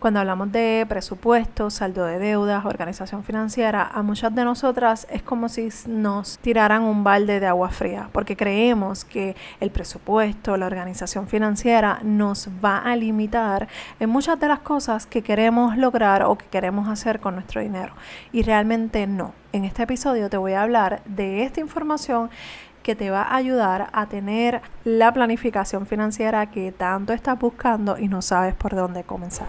Cuando hablamos de presupuesto, saldo de deudas, organización financiera, a muchas de nosotras es como si nos tiraran un balde de agua fría, porque creemos que el presupuesto, la organización financiera nos va a limitar en muchas de las cosas que queremos lograr o que queremos hacer con nuestro dinero. Y realmente no. En este episodio te voy a hablar de esta información que te va a ayudar a tener la planificación financiera que tanto estás buscando y no sabes por dónde comenzar.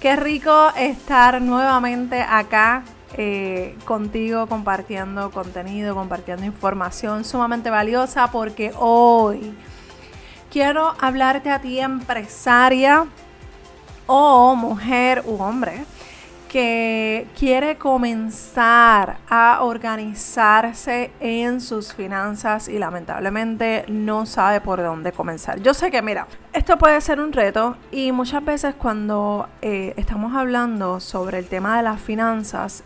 Qué rico estar nuevamente acá eh, contigo compartiendo contenido, compartiendo información sumamente valiosa porque hoy quiero hablarte a ti empresaria o mujer u hombre que quiere comenzar a organizarse en sus finanzas y lamentablemente no sabe por dónde comenzar. Yo sé que, mira, esto puede ser un reto y muchas veces cuando eh, estamos hablando sobre el tema de las finanzas,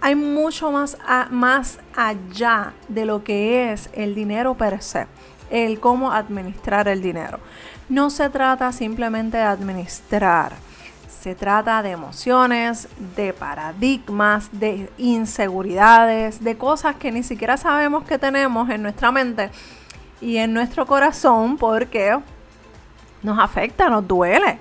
hay mucho más, más allá de lo que es el dinero per se, el cómo administrar el dinero. No se trata simplemente de administrar se trata de emociones, de paradigmas, de inseguridades, de cosas que ni siquiera sabemos que tenemos en nuestra mente y en nuestro corazón porque nos afecta, nos duele.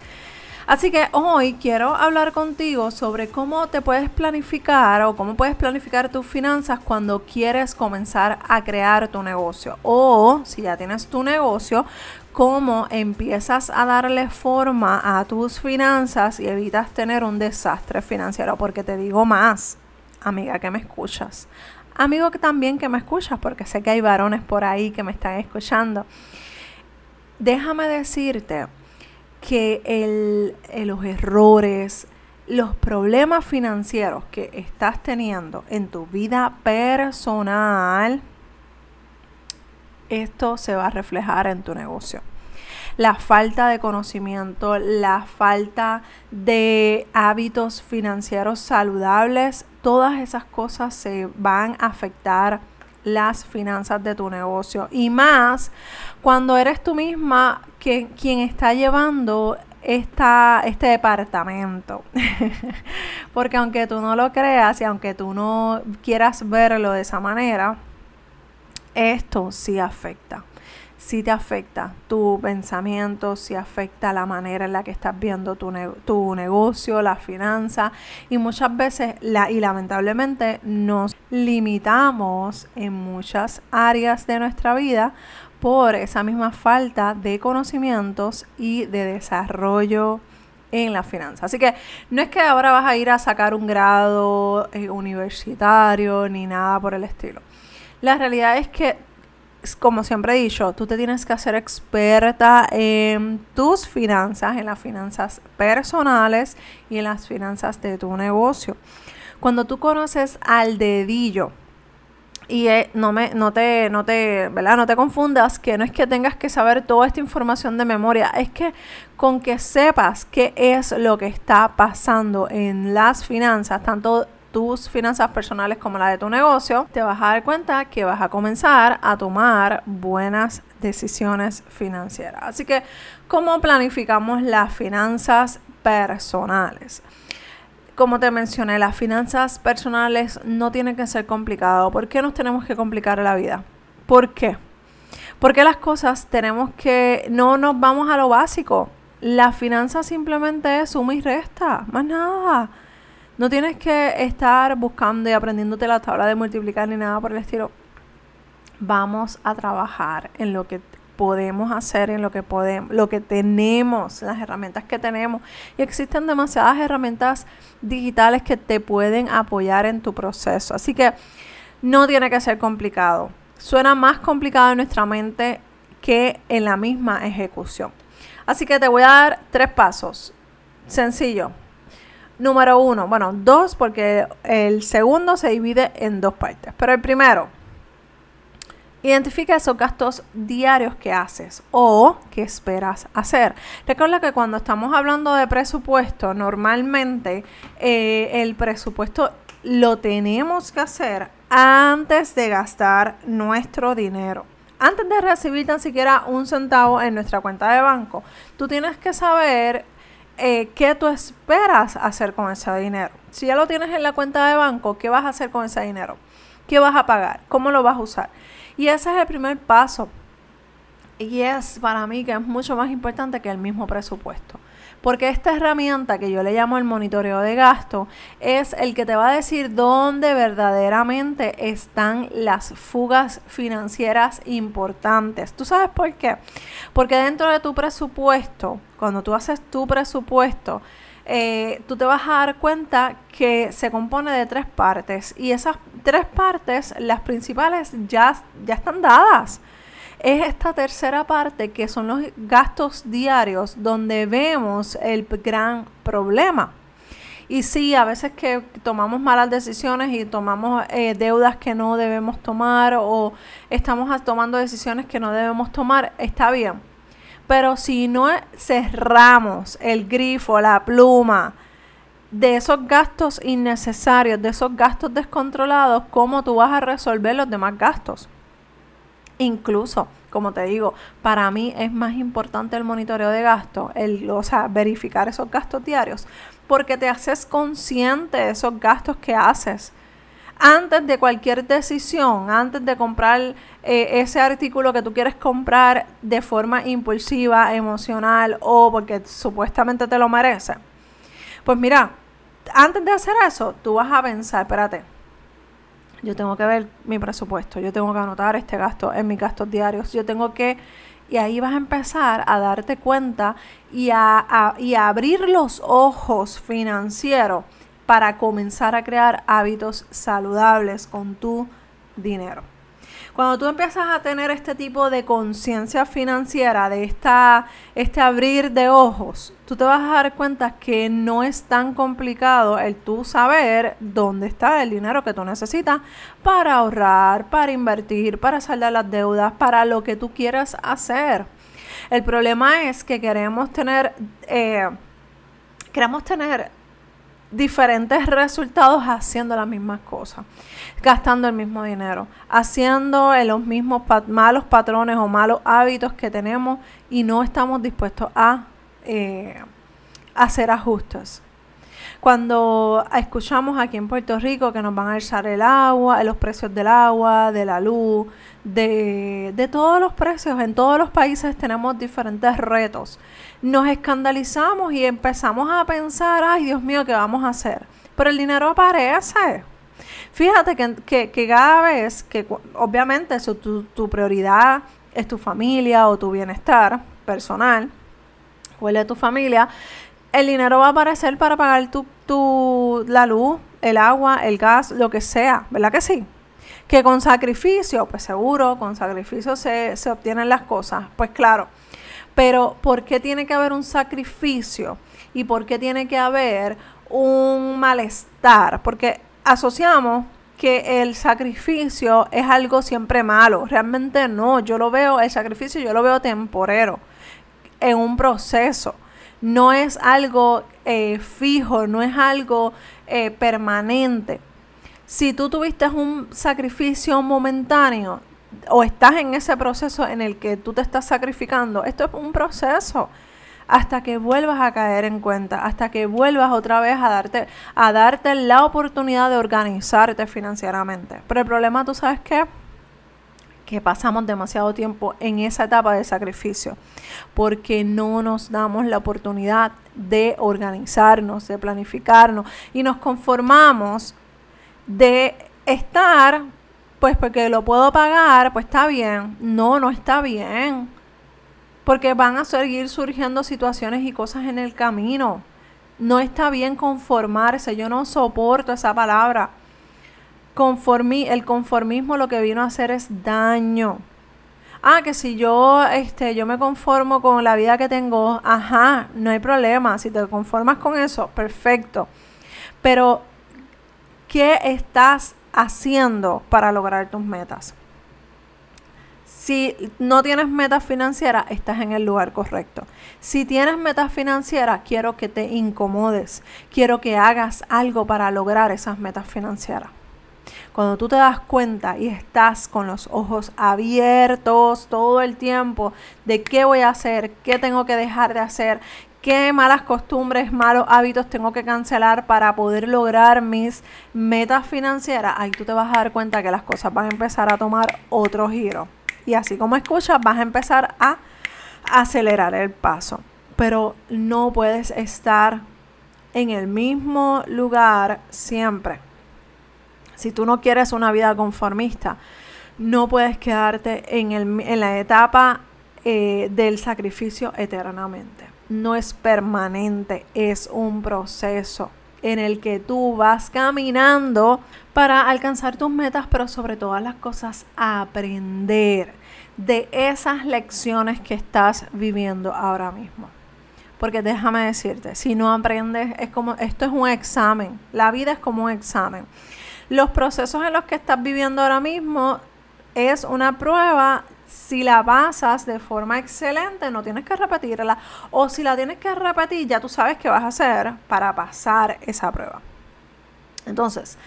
Así que hoy quiero hablar contigo sobre cómo te puedes planificar o cómo puedes planificar tus finanzas cuando quieres comenzar a crear tu negocio. O si ya tienes tu negocio, cómo empiezas a darle forma a tus finanzas y evitas tener un desastre financiero. Porque te digo más, amiga que me escuchas. Amigo que también que me escuchas, porque sé que hay varones por ahí que me están escuchando. Déjame decirte que los errores, los problemas financieros que estás teniendo en tu vida personal, esto se va a reflejar en tu negocio. La falta de conocimiento, la falta de hábitos financieros saludables, todas esas cosas se van a afectar las finanzas de tu negocio. Y más cuando eres tú misma quien está llevando esta, este departamento. Porque aunque tú no lo creas y aunque tú no quieras verlo de esa manera, esto sí afecta. Sí te afecta tu pensamiento, sí afecta la manera en la que estás viendo tu, tu negocio, la finanza y muchas veces la, y lamentablemente nos limitamos en muchas áreas de nuestra vida por esa misma falta de conocimientos y de desarrollo en la finanza. Así que no es que ahora vas a ir a sacar un grado eh, universitario ni nada por el estilo. La realidad es que, como siempre he dicho, tú te tienes que hacer experta en tus finanzas, en las finanzas personales y en las finanzas de tu negocio. Cuando tú conoces al dedillo, y eh, no, me, no, te, no, te, ¿verdad? no te confundas que no es que tengas que saber toda esta información de memoria, es que con que sepas qué es lo que está pasando en las finanzas, tanto tus finanzas personales como la de tu negocio, te vas a dar cuenta que vas a comenzar a tomar buenas decisiones financieras. Así que, ¿cómo planificamos las finanzas personales? como te mencioné, las finanzas personales no tienen que ser complicado. ¿Por qué nos tenemos que complicar la vida? ¿Por qué? Porque las cosas tenemos que, no nos vamos a lo básico. La finanza simplemente es suma y resta, más nada. No tienes que estar buscando y aprendiéndote la tabla de multiplicar ni nada por el estilo. Vamos a trabajar en lo que podemos hacer, en lo que podemos, lo que tenemos, las herramientas que tenemos. Y existen demasiadas herramientas digitales que te pueden apoyar en tu proceso. Así que no tiene que ser complicado. Suena más complicado en nuestra mente que en la misma ejecución. Así que te voy a dar tres pasos. Sencillo. Número uno, bueno, dos porque el segundo se divide en dos partes. Pero el primero, Identifica esos gastos diarios que haces o que esperas hacer. Recuerda que cuando estamos hablando de presupuesto, normalmente eh, el presupuesto lo tenemos que hacer antes de gastar nuestro dinero. Antes de recibir tan siquiera un centavo en nuestra cuenta de banco, tú tienes que saber eh, qué tú esperas hacer con ese dinero. Si ya lo tienes en la cuenta de banco, ¿qué vas a hacer con ese dinero? ¿Qué vas a pagar? ¿Cómo lo vas a usar? Y ese es el primer paso. Y es para mí que es mucho más importante que el mismo presupuesto. Porque esta herramienta que yo le llamo el monitoreo de gasto es el que te va a decir dónde verdaderamente están las fugas financieras importantes. ¿Tú sabes por qué? Porque dentro de tu presupuesto, cuando tú haces tu presupuesto, eh, tú te vas a dar cuenta que se compone de tres partes y esas tres partes, las principales, ya, ya están dadas. Es esta tercera parte que son los gastos diarios donde vemos el gran problema. Y sí, a veces que tomamos malas decisiones y tomamos eh, deudas que no debemos tomar o estamos tomando decisiones que no debemos tomar, está bien. Pero si no cerramos el grifo, la pluma de esos gastos innecesarios, de esos gastos descontrolados, ¿cómo tú vas a resolver los demás gastos? Incluso, como te digo, para mí es más importante el monitoreo de gastos, el, o sea, verificar esos gastos diarios, porque te haces consciente de esos gastos que haces antes de cualquier decisión, antes de comprar eh, ese artículo que tú quieres comprar de forma impulsiva, emocional o porque supuestamente te lo merece. Pues mira, antes de hacer eso, tú vas a pensar, espérate, yo tengo que ver mi presupuesto, yo tengo que anotar este gasto en mis gastos diarios, yo tengo que... Y ahí vas a empezar a darte cuenta y a, y abrir los ojos financieros para comenzar a crear hábitos saludables con tu dinero. Cuando tú empiezas a tener este tipo de conciencia financiera, de esta, este abrir de ojos, tú te vas a dar cuenta que no es tan complicado el tú saber dónde está el dinero que tú necesitas para ahorrar, para invertir, para saldar las deudas, para lo que tú quieras hacer. El problema es que queremos tener, eh, queremos tener diferentes resultados haciendo las mismas cosas, gastando el mismo dinero, haciendo los mismos malos patrones o malos hábitos que tenemos y no estamos dispuestos a eh, hacer ajustes. Cuando escuchamos aquí en Puerto Rico que nos van a alzar el agua, los precios del agua, de la luz, de, de todos los precios, en todos los países tenemos diferentes retos. Nos escandalizamos y empezamos a pensar, ay Dios mío, ¿qué vamos a hacer? Pero el dinero aparece. Fíjate que, cada vez que, obviamente, tu, tu prioridad es tu familia o tu bienestar personal o el de tu familia, el dinero va a aparecer para pagar tu, tu, la luz, el agua, el gas, lo que sea, ¿verdad que sí? Que con sacrificio, pues seguro, con sacrificio se, se obtienen las cosas, pues claro. Pero ¿por qué tiene que haber un sacrificio? ¿Y por qué tiene que haber un malestar? Porque asociamos que el sacrificio es algo siempre malo. Realmente no, yo lo veo, el sacrificio yo lo veo temporero, en un proceso no es algo eh, fijo, no es algo eh, permanente. Si tú tuviste un sacrificio momentáneo o estás en ese proceso en el que tú te estás sacrificando, esto es un proceso hasta que vuelvas a caer en cuenta, hasta que vuelvas otra vez a darte, a darte la oportunidad de organizarte financieramente. Pero el problema, ¿tú sabes qué? que pasamos demasiado tiempo en esa etapa de sacrificio, porque no nos damos la oportunidad de organizarnos, de planificarnos y nos conformamos de estar, pues porque lo puedo pagar, pues está bien. No, no está bien. Porque van a seguir surgiendo situaciones y cosas en el camino. No está bien conformarse. Yo no soporto esa palabra el conformismo lo que vino a hacer es daño. Ah, que si yo, este, yo me conformo con la vida que tengo, ajá, no hay problema. Si te conformas con eso, perfecto. Pero, ¿qué estás haciendo para lograr tus metas? Si no tienes metas financieras, estás en el lugar correcto. Si tienes metas financieras, quiero que te incomodes. Quiero que hagas algo para lograr esas metas financieras. Cuando tú te das cuenta y estás con los ojos abiertos todo el tiempo de qué voy a hacer, qué tengo que dejar de hacer, qué malas costumbres, malos hábitos tengo que cancelar para poder lograr mis metas financieras, ahí tú te vas a dar cuenta que las cosas van a empezar a tomar otro giro. Y así como escuchas, vas a empezar a acelerar el paso. Pero no puedes estar en el mismo lugar siempre. Si tú no quieres una vida conformista, no puedes quedarte en, en la etapa eh, del sacrificio eternamente. No es permanente, es un proceso en el que tú vas caminando para alcanzar tus metas, pero sobre todas las cosas aprender de esas lecciones que estás viviendo ahora mismo. Porque déjame decirte, si no aprendes, es como, esto es un examen, la vida es como un examen. Los procesos en los que estás viviendo ahora mismo es una prueba si la pasas de forma excelente, no tienes que repetirla. O si la tienes que repetir, ya tú sabes qué vas a hacer para pasar esa prueba. Entonces,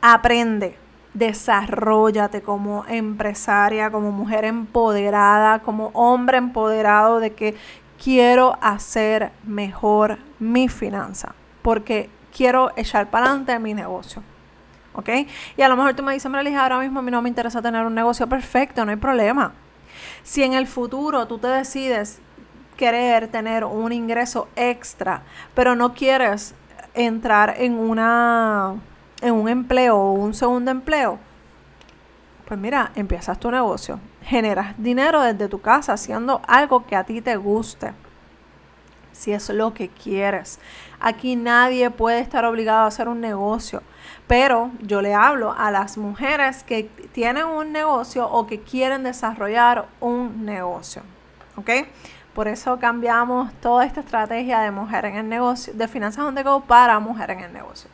aprende, desarrollate como empresaria, como mujer empoderada, como hombre empoderado de que quiero hacer mejor mi finanza, porque quiero echar para adelante mi negocio. ¿Ok? Y a lo mejor tú me dices, Marelija, ahora mismo a mí no me interesa tener un negocio perfecto, no hay problema. Si en el futuro tú te decides querer tener un ingreso extra, pero no quieres entrar en una en un empleo o un segundo empleo, pues mira, empiezas tu negocio, generas dinero desde tu casa haciendo algo que a ti te guste si es lo que quieres. Aquí nadie puede estar obligado a hacer un negocio, pero yo le hablo a las mujeres que tienen un negocio o que quieren desarrollar un negocio. ¿Ok? Por eso cambiamos toda esta estrategia de mujer en el negocio, de finanzas on go para mujer en el negocio.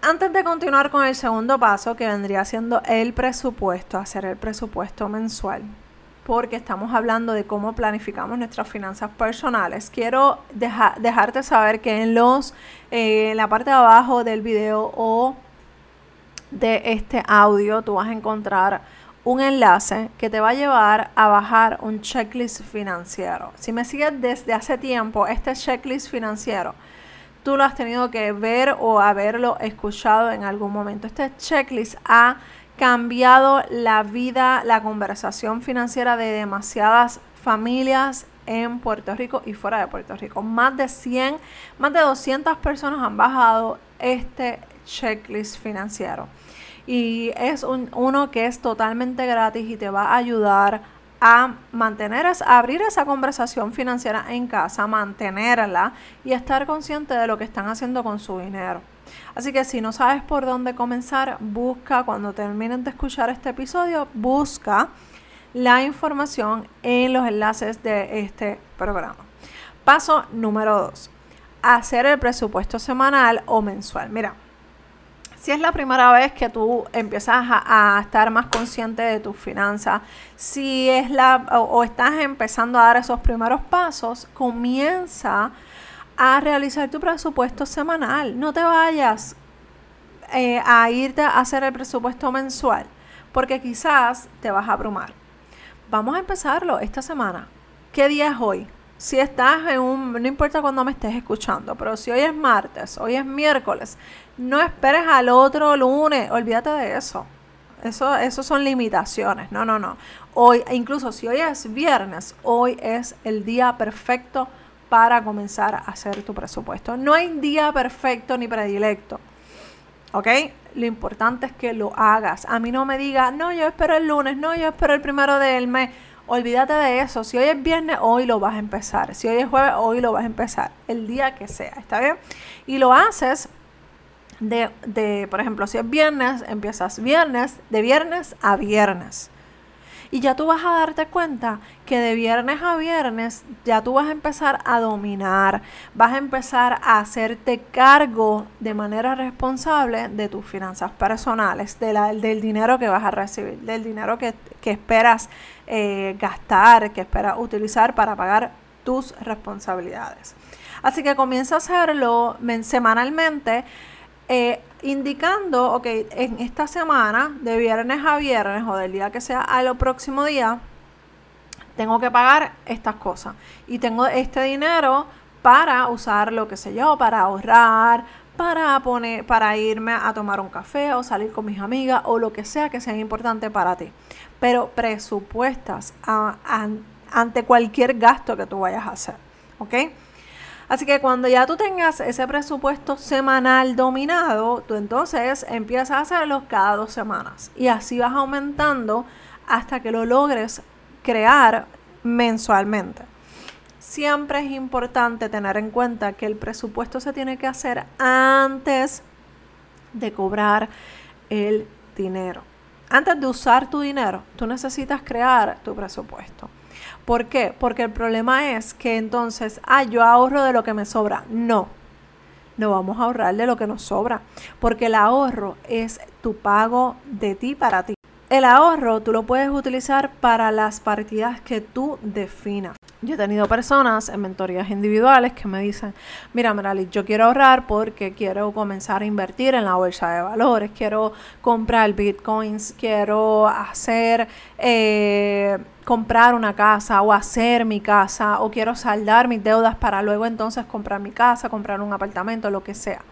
Antes de continuar con el segundo paso, que vendría siendo el presupuesto, hacer el presupuesto mensual, porque estamos hablando de cómo planificamos nuestras finanzas personales. Quiero dejarte saber que en los eh, en la parte de abajo del video o de este audio tú vas a encontrar un enlace que te va a llevar a bajar un checklist financiero. Si me sigues desde hace tiempo, este checklist financiero, tú lo has tenido que ver o haberlo escuchado en algún momento. Este checklist ha cambiado la vida, la conversación financiera de demasiadas familias en Puerto Rico y fuera de Puerto Rico. Más de 100, más de 200 personas han bajado este checklist financiero. Y es uno que es totalmente gratis y te va a ayudar a mantener, a abrir esa conversación financiera en casa, mantenerla y estar consciente de lo que están haciendo con su dinero. Así que si no sabes por dónde comenzar, busca, cuando terminen de escuchar este episodio, busca la información en los enlaces de este programa. Paso número 2. Hacer el presupuesto semanal o mensual. Mira, si es la primera vez que tú empiezas a, estar más consciente de tus finanzas, si es la o, estás empezando a dar esos primeros pasos, comienza a realizar tu presupuesto semanal. No te vayas eh, a irte a hacer el presupuesto mensual, porque quizás te vas a abrumar. Vamos a empezarlo esta semana. ¿Qué día es hoy? Si estás en un, no importa cuándo me estés escuchando, pero si hoy es martes, hoy es miércoles, no esperes al otro lunes, olvídate de eso. Eso, eso son limitaciones. No, no, no. Hoy, incluso si hoy es viernes, hoy es el día perfecto para comenzar a hacer tu presupuesto. No hay día perfecto ni predilecto. ¿Ok? Lo importante es que lo hagas. A mí no me diga, no, yo espero el lunes, no, yo espero el primero del mes. Olvídate de eso. Si hoy es viernes, hoy lo vas a empezar. Si hoy es jueves, hoy lo vas a empezar. El día que sea, ¿está bien? Y lo haces de, de por ejemplo, si es viernes, empiezas viernes, de viernes a viernes. Y ya tú vas a darte cuenta que de viernes a viernes ya tú vas a empezar a dominar, vas a empezar a hacerte cargo de manera responsable de tus finanzas personales, del dinero que vas a recibir, del dinero que, esperas eh, gastar, que esperas utilizar para pagar tus responsabilidades. Así que comienza a hacerlo semanalmente. Eh, indicando, ok, en esta semana, de viernes a viernes o del día que sea al próximo día, tengo que pagar estas cosas. Y tengo este dinero para usar lo que sé yo, para ahorrar, para poner, para irme a tomar un café o salir con mis amigas o lo que sea que sea importante para ti. Pero presupuestas ante cualquier gasto que tú vayas a hacer. ¿Ok? Así que cuando ya tú tengas ese presupuesto semanal dominado, tú entonces empiezas a hacerlo cada dos semanas. Y así vas aumentando hasta que lo logres crear mensualmente. Siempre es importante tener en cuenta que el presupuesto se tiene que hacer antes de cobrar el dinero. Antes de usar tu dinero, tú necesitas crear tu presupuesto. ¿Por qué? Porque el problema es que entonces, ah, yo ahorro de lo que me sobra. No, no vamos a ahorrar de lo que nos sobra, porque el ahorro es tu pago de ti para ti. El ahorro tú lo puedes utilizar para las partidas que tú definas. Yo he tenido personas en mentorías individuales que me dicen, mira Merali, yo quiero ahorrar porque quiero comenzar a invertir en la bolsa de valores, quiero comprar bitcoins, quiero hacer, eh, comprar una casa o hacer mi casa o quiero saldar mis deudas para luego entonces comprar mi casa, comprar un apartamento, lo que sea.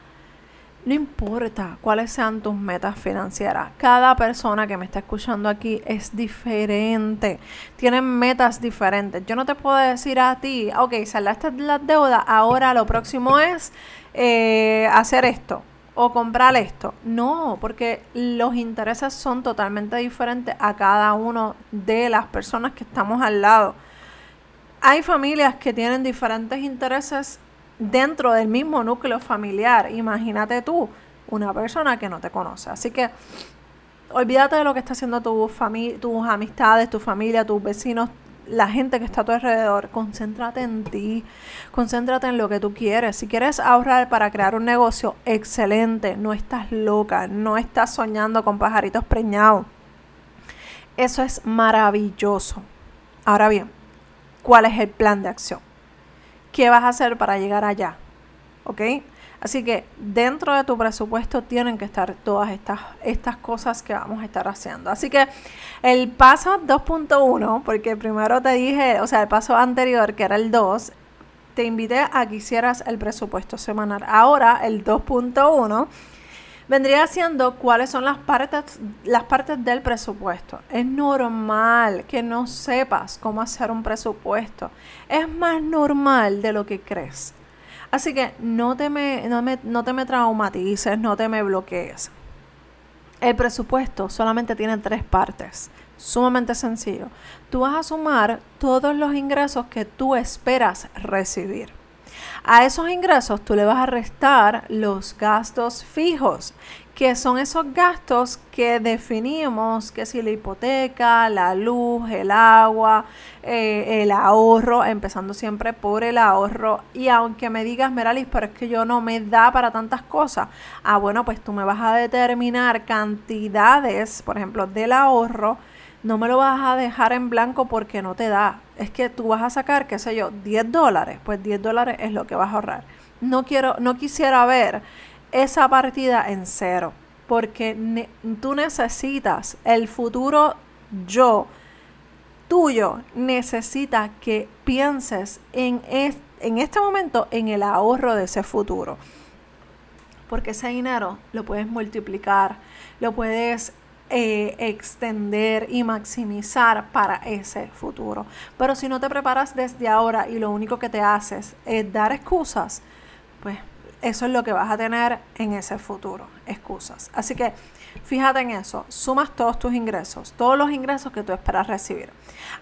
No importa cuáles sean tus metas financieras. Cada persona que me está escuchando aquí es diferente. Tienen metas diferentes. Yo no te puedo decir a ti, ok, saldaste las deudas, ahora lo próximo es eh, hacer esto o comprar esto. No, porque los intereses son totalmente diferentes a cada uno de las personas que estamos al lado. Hay familias que tienen diferentes intereses dentro del mismo núcleo familiar. Imagínate tú, una persona que no te conoce. Así que olvídate de lo que está haciendo tu tus amistades, tu familia, tus vecinos, la gente que está a tu alrededor. Concéntrate en ti, concéntrate en lo que tú quieres. Si quieres ahorrar para crear un negocio, excelente. No estás loca, no estás soñando con pajaritos preñados. Eso es maravilloso. Ahora bien, ¿cuál es el plan de acción? qué vas a hacer para llegar allá. ¿Ok? Así que dentro de tu presupuesto tienen que estar todas estas, estas cosas que vamos a estar haciendo. Así que el paso 2.1, porque primero te dije, o sea, el paso anterior, que era el 2, te invité a que hicieras el presupuesto semanal. Ahora el 2.1 vendría siendo cuáles son las partes, las partes del presupuesto. Es normal que no sepas cómo hacer un presupuesto. Es más normal de lo que crees. Así que no te me, no, no te me traumatices, no te me bloquees. El presupuesto solamente tiene tres partes. Sumamente sencillo. Tú vas a sumar todos los ingresos que tú esperas recibir. A esos ingresos tú le vas a restar los gastos fijos, que son esos gastos que definimos, que si la hipoteca, la luz, el agua, eh, el ahorro, empezando siempre por el ahorro. Y aunque me digas, Meralis, pero es que yo no me da para tantas cosas, ah, bueno, pues tú me vas a determinar cantidades, por ejemplo, del ahorro no me lo vas a dejar en blanco porque no te da. Es que tú vas a sacar, qué sé yo, 10 dólares. Pues 10 dólares es lo que vas a ahorrar. No quiero, no quisiera ver esa partida en cero. Porque tú necesitas, el futuro yo tuyo necesita que pienses en, en este momento en el ahorro de ese futuro. Porque ese dinero lo puedes multiplicar, lo puedes eh, extender y maximizar para ese futuro. Pero si no te preparas desde ahora y lo único que te haces es dar excusas, pues eso es lo que vas a tener en ese futuro, excusas. Así que fíjate en eso, sumas todos tus ingresos, todos los ingresos que tú esperas recibir.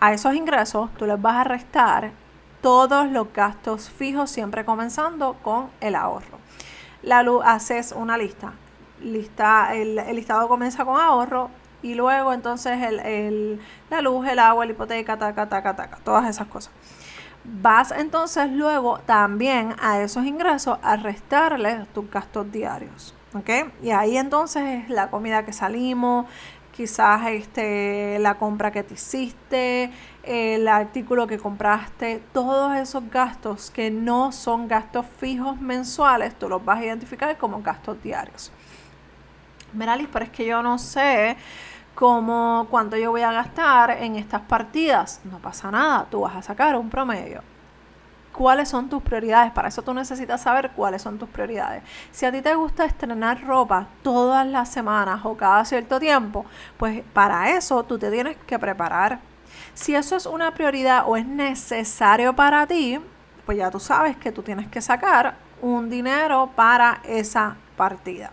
A esos ingresos tú les vas a restar todos los gastos fijos, siempre comenzando con el ahorro. La luz, haces una lista lista, el, listado comienza con ahorro, y luego entonces el, la luz, el agua, la hipoteca, taca, taca, taca, todas esas cosas. Vas entonces luego también a esos ingresos a restarle tus gastos diarios. ¿Ok? Y ahí entonces es la comida que salimos, quizás este, la compra que te hiciste, el artículo que compraste, todos esos gastos que no son gastos fijos mensuales, tú los vas a identificar como gastos diarios. Meralis, pero es que yo no sé cómo, cuánto yo voy a gastar en estas partidas. No pasa nada, tú vas a sacar un promedio. ¿Cuáles son tus prioridades? Para eso tú necesitas saber cuáles son tus prioridades. Si a ti te gusta estrenar ropa todas las semanas o cada cierto tiempo, pues para eso tú te tienes que preparar. Si eso es una prioridad o es necesario para ti, pues ya tú sabes que tú tienes que sacar un dinero para esa partida.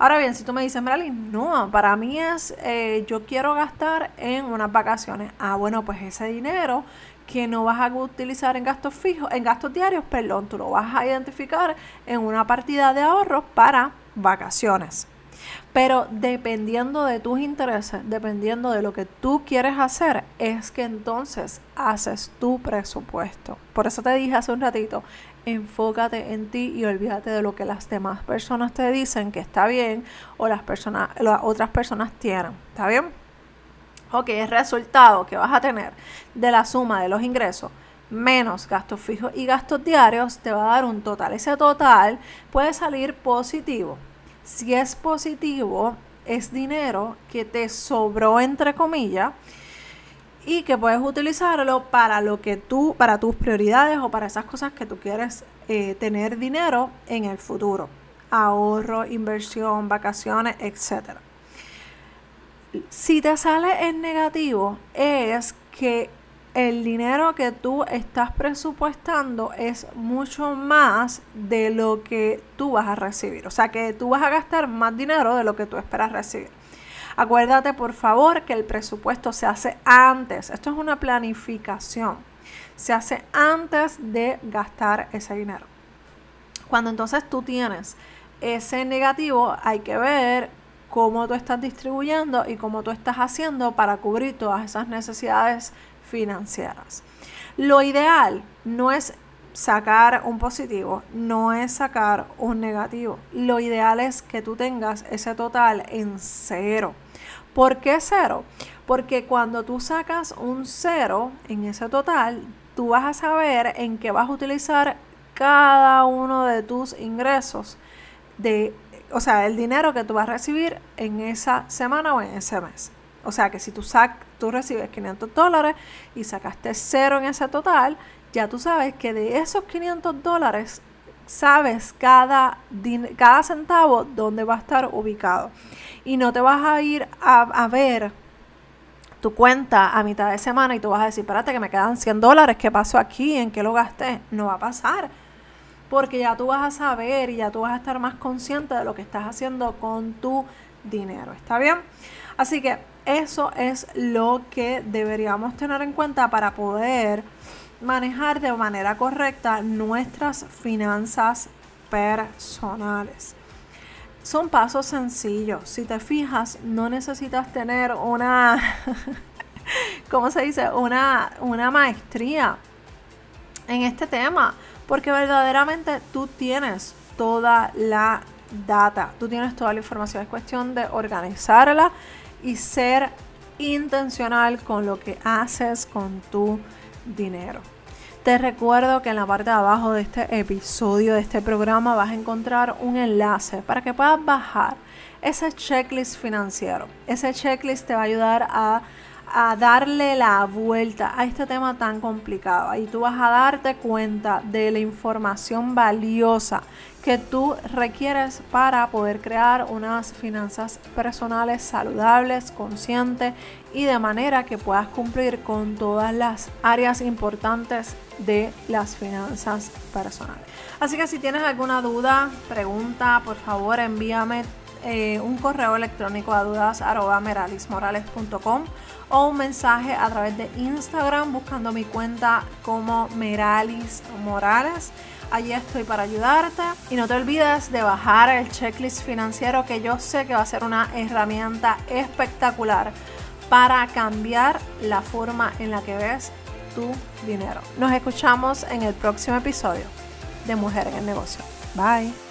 Ahora bien, si tú me dices, Meralyn, no, para mí es, eh, yo quiero gastar en unas vacaciones. Ah, bueno, pues ese dinero que no vas a utilizar en gastos fijos, en gastos diarios, perdón, tú lo vas a identificar en una partida de ahorros para vacaciones. Pero dependiendo de tus intereses, dependiendo de lo que tú quieres hacer, es que entonces haces tu presupuesto. Por eso te dije hace un ratito, enfócate en ti y olvídate de lo que las demás personas te dicen que está bien o las personas, las otras personas tienen. ¿Está bien? Ok, el resultado que vas a tener de la suma de los ingresos menos gastos fijos y gastos diarios te va a dar un total. Ese total puede salir positivo. Si es positivo, es dinero que te sobró entre comillas y que puedes utilizarlo para lo que tú, para tus prioridades o para esas cosas que tú quieres eh, tener dinero en el futuro. Ahorro, inversión, vacaciones, etc. Si te sale en negativo, es que el dinero que tú estás presupuestando es mucho más de lo que tú vas a recibir. O sea que tú vas a gastar más dinero de lo que tú esperas recibir. Acuérdate por favor que el presupuesto se hace antes. Esto es una planificación. Se hace antes de gastar ese dinero. Cuando entonces tú tienes ese negativo, hay que ver cómo tú estás distribuyendo y cómo tú estás haciendo para cubrir todas esas necesidades financieras. Lo ideal no es sacar un positivo, no es sacar un negativo. Lo ideal es que tú tengas ese total en cero. ¿Por qué cero? Porque cuando tú sacas un cero en ese total, tú vas a saber en qué vas a utilizar cada uno de tus ingresos, de, o sea, el dinero que tú vas a recibir en esa semana o en ese mes. O sea que si tú, sac, tú recibes 500 dólares y sacaste cero en ese total, ya tú sabes que de esos 500 dólares sabes cada, cada centavo dónde va a estar ubicado. Y no te vas a ir a, ver tu cuenta a mitad de semana y tú vas a decir, espérate que me quedan 100 dólares, ¿qué pasó aquí? ¿En qué lo gasté? No va a pasar. Porque ya tú vas a saber y ya tú vas a estar más consciente de lo que estás haciendo con tu dinero. ¿Está bien? Así que eso es lo que deberíamos tener en cuenta para poder manejar de manera correcta nuestras finanzas personales. Son pasos sencillos. Si te fijas, no necesitas tener una, ¿cómo se dice? Una, una maestría en este tema, porque verdaderamente tú tienes toda la data, tú tienes toda la información. Es cuestión de organizarla y ser intencional con lo que haces con tu dinero. Te recuerdo que en la parte de abajo de este episodio, de este programa, vas a encontrar un enlace para que puedas bajar ese checklist financiero. Ese checklist te va a ayudar a, a darle la vuelta a este tema tan complicado. Ahí tú vas a darte cuenta de la información valiosa que tú requieres para poder crear unas finanzas personales saludables, conscientes y de manera que puedas cumplir con todas las áreas importantes de las finanzas personales. Así que si tienes alguna duda, pregunta, por favor envíame eh, un correo electrónico a dudas.meralismorales.com o un mensaje a través de Instagram buscando mi cuenta como Meralis Morales. allí estoy para ayudarte. Y no te olvides de bajar el checklist financiero que yo sé que va a ser una herramienta espectacular para cambiar la forma en la que ves tu dinero. Nos escuchamos en el próximo episodio de Mujer en el Negocio. Bye.